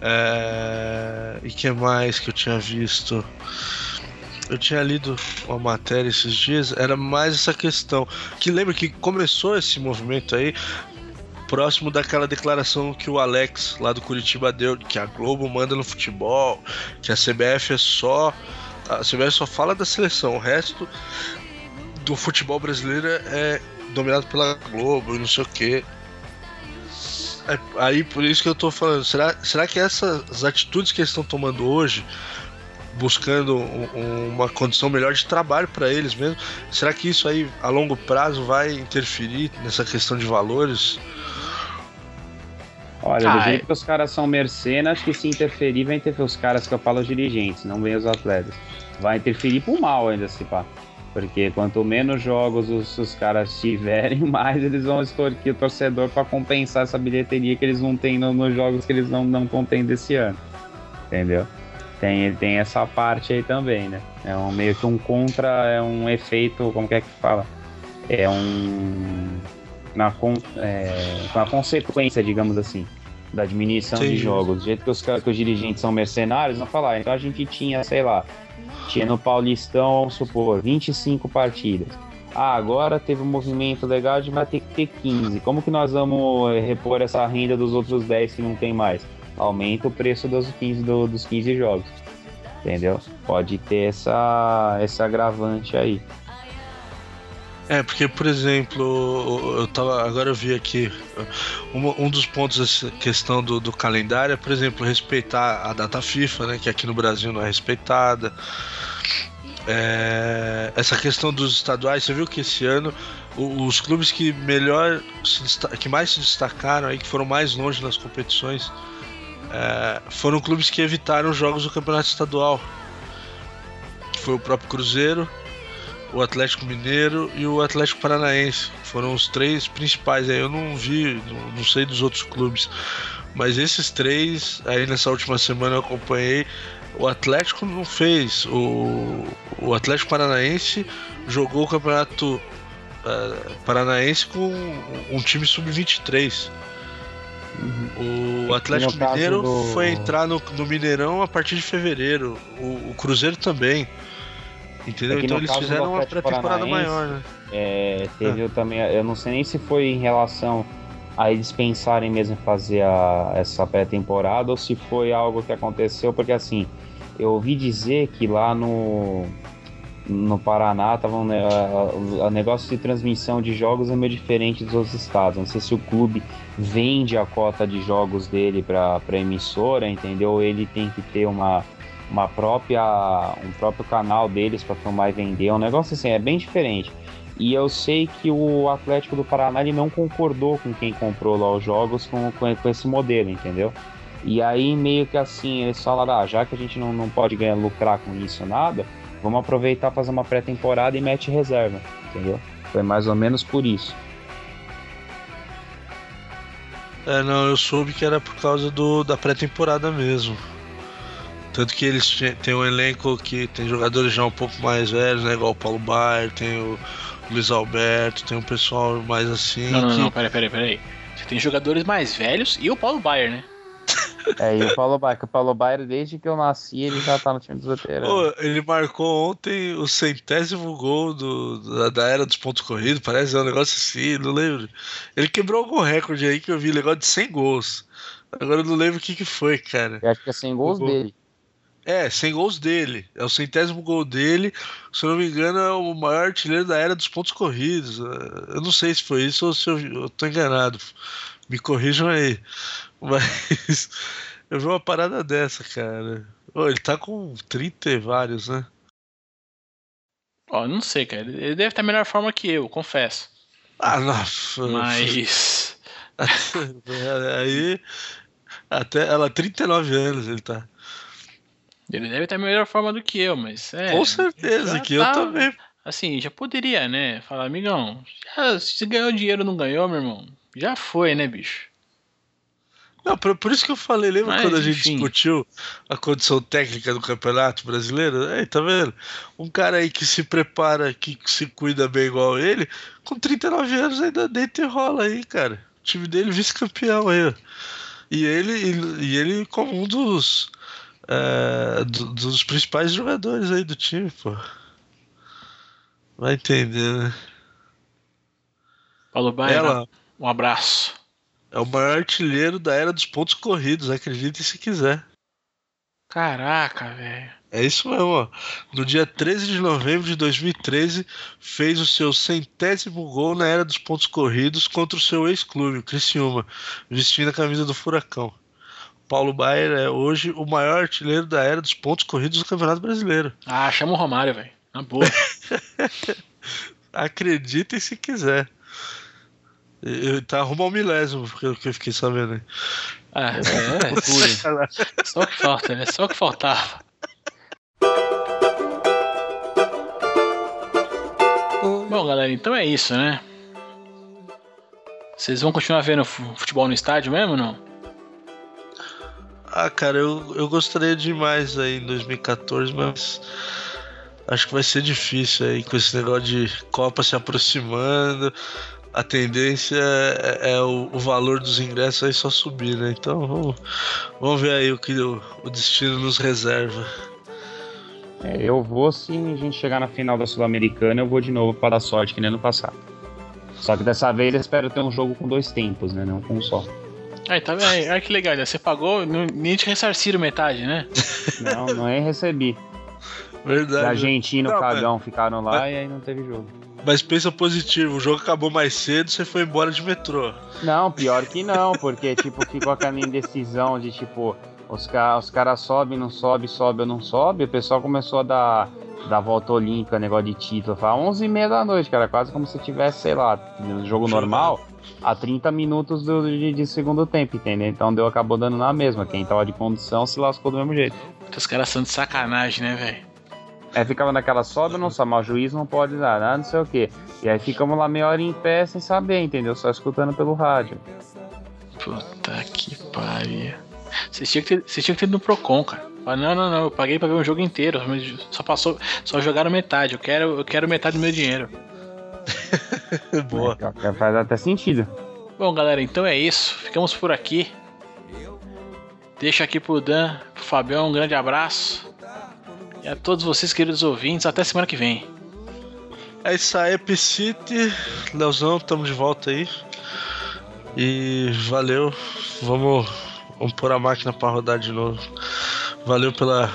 É... E que mais que eu tinha visto? Eu tinha lido uma matéria esses dias, era mais essa questão. Que lembra que começou esse movimento aí próximo daquela declaração que o Alex lá do Curitiba deu, que a Globo manda no futebol, que a CBF é só. A CBF só fala da seleção, o resto do futebol brasileiro é dominado pela Globo e não sei o que. É, aí por isso que eu tô falando, será, será que essas atitudes que eles estão tomando hoje buscando um, uma condição melhor de trabalho para eles mesmo. Será que isso aí a longo prazo vai interferir nessa questão de valores? Olha, ah, do jeito é... que os caras são mercenas, que se interferir vai interferir os caras que eu falo os dirigentes, não vem os atletas. Vai interferir pro mal ainda se pá. Porque quanto menos jogos os, os caras tiverem, mais eles vão extorquir o torcedor para compensar essa bilheteria que eles não têm no, nos jogos que eles não estão tendo esse ano. Entendeu? Tem, tem essa parte aí também, né? É um, meio que um contra, é um efeito, como que é que fala? É um. Na, é, uma consequência, digamos assim, da diminuição Sim. de jogos. Do jeito que os, que os dirigentes são mercenários, vão falar. Então a gente tinha, sei lá, tinha no Paulistão, vamos supor, 25 partidas. Ah, agora teve um movimento legal, a gente vai ter que ter 15. Como que nós vamos eh, repor essa renda dos outros 10 que não tem mais? Aumenta o preço dos 15, do, dos 15 jogos. Entendeu? Pode ter essa, essa agravante aí. É, porque, por exemplo, eu tava. Agora eu vi aqui. Um, um dos pontos dessa questão do, do calendário é, por exemplo, respeitar a data FIFA, né? Que aqui no Brasil não é respeitada. É, essa questão dos estaduais, você viu que esse ano os clubes que melhor que mais se destacaram aí, que foram mais longe nas competições, é, foram clubes que evitaram jogos do campeonato estadual. Foi o próprio Cruzeiro, o Atlético Mineiro e o Atlético Paranaense. Foram os três principais. Eu não vi, não, não sei dos outros clubes. Mas esses três, aí nessa última semana eu acompanhei. O Atlético não fez. O, o Atlético Paranaense jogou o campeonato uh, paranaense com um time sub-23. Uhum. O Atlético Mineiro do... foi entrar no, no, Mineirão a partir de fevereiro. O, o Cruzeiro também. Entendeu? É então eles fizeram uma pré-temporada maior, né? É, teve ah. também. Eu não sei nem se foi em relação a eles pensarem mesmo em fazer a, essa pré-temporada ou se foi algo que aconteceu, porque assim, eu ouvi dizer que lá no, no Paraná tava um, a, a, negócio de transmissão de jogos é meio diferente dos outros estados. Não sei se o clube vende a cota de jogos dele para emissora, entendeu? Ele tem que ter uma, uma própria um próprio canal deles para filmar e vender. É um negócio assim, é bem diferente. E eu sei que o Atlético do Paraná ele não concordou com quem comprou lá os jogos com, com, com esse modelo, entendeu? E aí meio que assim, eles falaram, ah, já que a gente não, não pode ganhar lucrar com isso nada, vamos aproveitar fazer uma pré-temporada e mete reserva, entendeu? Foi mais ou menos por isso. É, não, eu soube que era por causa do, da pré-temporada mesmo. Tanto que eles têm um elenco que tem jogadores já um pouco mais velhos, né? Igual o Paulo Baier, tem o Luiz Alberto, tem um pessoal mais assim. Não, não, que... não, peraí, peraí, peraí. Você tem jogadores mais velhos e o Paulo Baier, né? É, e o Paulo Baier, o Paulo Baier, desde que eu nasci, ele já tá no time dos veteranos. Pô, ele marcou ontem o centésimo gol do, da, da, era dos pontos corridos, parece é um negócio assim, não lembro. Ele quebrou algum recorde aí que eu vi, negócio de 100 gols. Agora eu não lembro o que, que foi, cara. Eu acho que é 100 gols dele. É, 100 gols dele. É o centésimo gol dele. Se eu não me engano, é o maior artilheiro da era dos pontos corridos. Eu não sei se foi isso ou se eu, eu tô enganado. Me corrijam aí. Mas eu vi uma parada dessa, cara. Oh, ele tá com 30 e vários, né? Ó, oh, não sei, cara. Ele deve estar melhor forma que eu, confesso. Ah, nossa. Mas. aí. Até ela, 39 anos ele tá. Ele deve estar melhor forma do que eu, mas é. Com certeza, que tá, eu também. Assim, já poderia, né? Falar, amigão, já, se ganhou dinheiro não ganhou, meu irmão, já foi, né, bicho? Não, por, por isso que eu falei, lembra mas, quando a gente enfim. discutiu a condição técnica do campeonato brasileiro? Aí, tá vendo? Um cara aí que se prepara, que se cuida bem igual ele, com 39 anos ainda deita e rola aí, cara. O time dele vice-campeão aí, ó. E ele, e, e ele como um dos é, do, dos principais jogadores aí do time, pô. Vai entender, né? Paulo Baia, Ela, um abraço. É o maior artilheiro da era dos pontos corridos, acredite se quiser. Caraca, velho. É isso mesmo, ó. No dia 13 de novembro de 2013, fez o seu centésimo gol na era dos pontos corridos contra o seu ex-clube, o Criciúma, vestindo a camisa do Furacão. Paulo Baier é hoje o maior artilheiro da era dos pontos corridos do Campeonato Brasileiro. Ah, chama o Romário, velho. Na boa. Acreditem se quiser. Ele tá rumo ao milésimo, porque eu fiquei sabendo aí. Ah, é, é Só o que falta, né? Só o que faltava. Bom, galera, então é isso, né? Vocês vão continuar vendo futebol no estádio mesmo ou não? Ah, cara, eu, eu gostaria demais aí em 2014, mas acho que vai ser difícil aí com esse negócio de Copa se aproximando. A tendência é, é o, o, valor dos ingressos aí só subir, né? Então vamos, vamos ver aí o que o, o destino nos reserva. É, eu vou, se a gente chegar na final da Sul-Americana, eu vou de novo para dar sorte, que nem no passado. Só que dessa vez eu espero ter um jogo com dois tempos, né? Não com um só. Aí, tá vendo? Aí, que legal, né? você pagou, nem te ressarciram metade, né? Não, não é recebi. Verdade. Argentino, não, Cagão mas... ficaram lá mas... e aí não teve jogo. Mas pensa positivo, o jogo acabou mais cedo, você foi embora de metrô. Não, pior que não, porque tipo, ficou aquela indecisão de tipo, os, ca os caras sobem, não sobe, sobe ou não sobe, o pessoal começou a dar, dar volta olímpica, negócio de título, fala 11 e meia da noite, cara, quase como se tivesse, sei lá, no jogo normal a 30 minutos do, de, de, segundo tempo, entendeu? Então deu, acabou dando na mesma. Quem tava de condição se lascou do mesmo jeito. Os caras são de sacanagem, né, velho? Aí ficava naquela sobe, não sabe, mas o juiz não pode dar, nada, não sei o quê. E aí ficamos lá meia hora em pé sem saber, entendeu? Só escutando pelo rádio. Puta que pariu. Vocês tinham que ter, vocês tinham que ter ido no Procon, cara. Ah, não, não, não, eu paguei pra ver um jogo inteiro. mas Só passou. Só jogaram metade. Eu quero, eu quero metade do meu dinheiro. Boa. É, faz até sentido. Bom, galera, então é isso. Ficamos por aqui. Deixa aqui pro Dan, pro Fabião, um grande abraço. E a todos vocês, queridos ouvintes, até semana que vem. É isso aí, Epicity. Leozão, tamo de volta aí. E valeu. Vamos, vamos pôr a máquina pra rodar de novo. Valeu pela,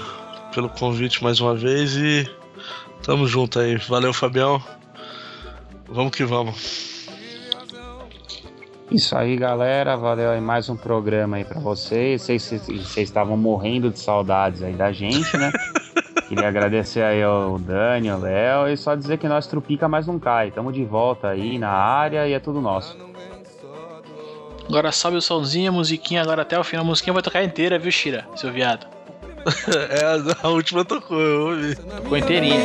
pelo convite mais uma vez e tamo junto aí. Valeu, Fabião. Vamos que vamos. Isso aí, galera. Valeu aí mais um programa aí pra vocês. Vocês, vocês estavam morrendo de saudades aí da gente, né? Queria agradecer aí ao Dani, ao Léo e só dizer que nós Trupica mais não cai. Tamo de volta aí na área e é tudo nosso. Agora sobe o somzinho, a musiquinha, agora até o final. A musiquinha vai tocar inteira, viu, Shira, seu viado? é, a última tocou, eu ouvi. Tocou inteirinha.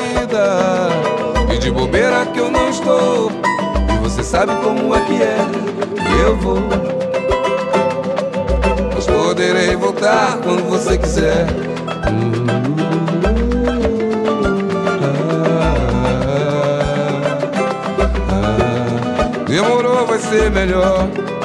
E de bobeira que eu não estou. E você sabe como é que é. Eu vou. Mas poderei voltar quando você quiser. Demorou, vai ser melhor.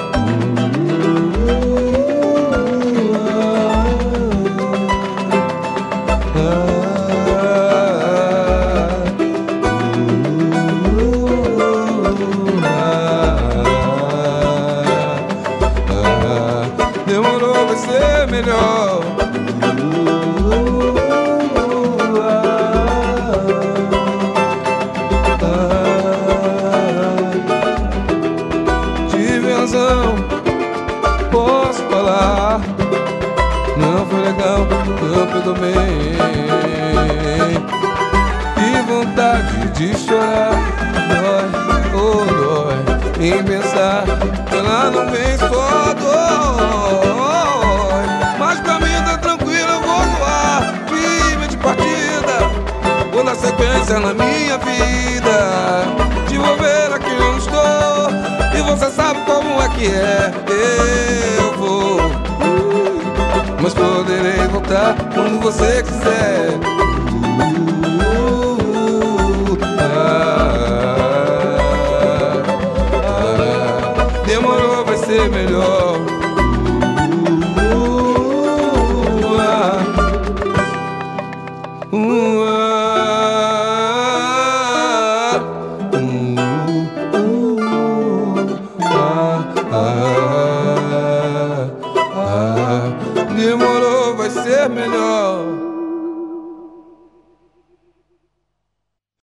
Você quiser.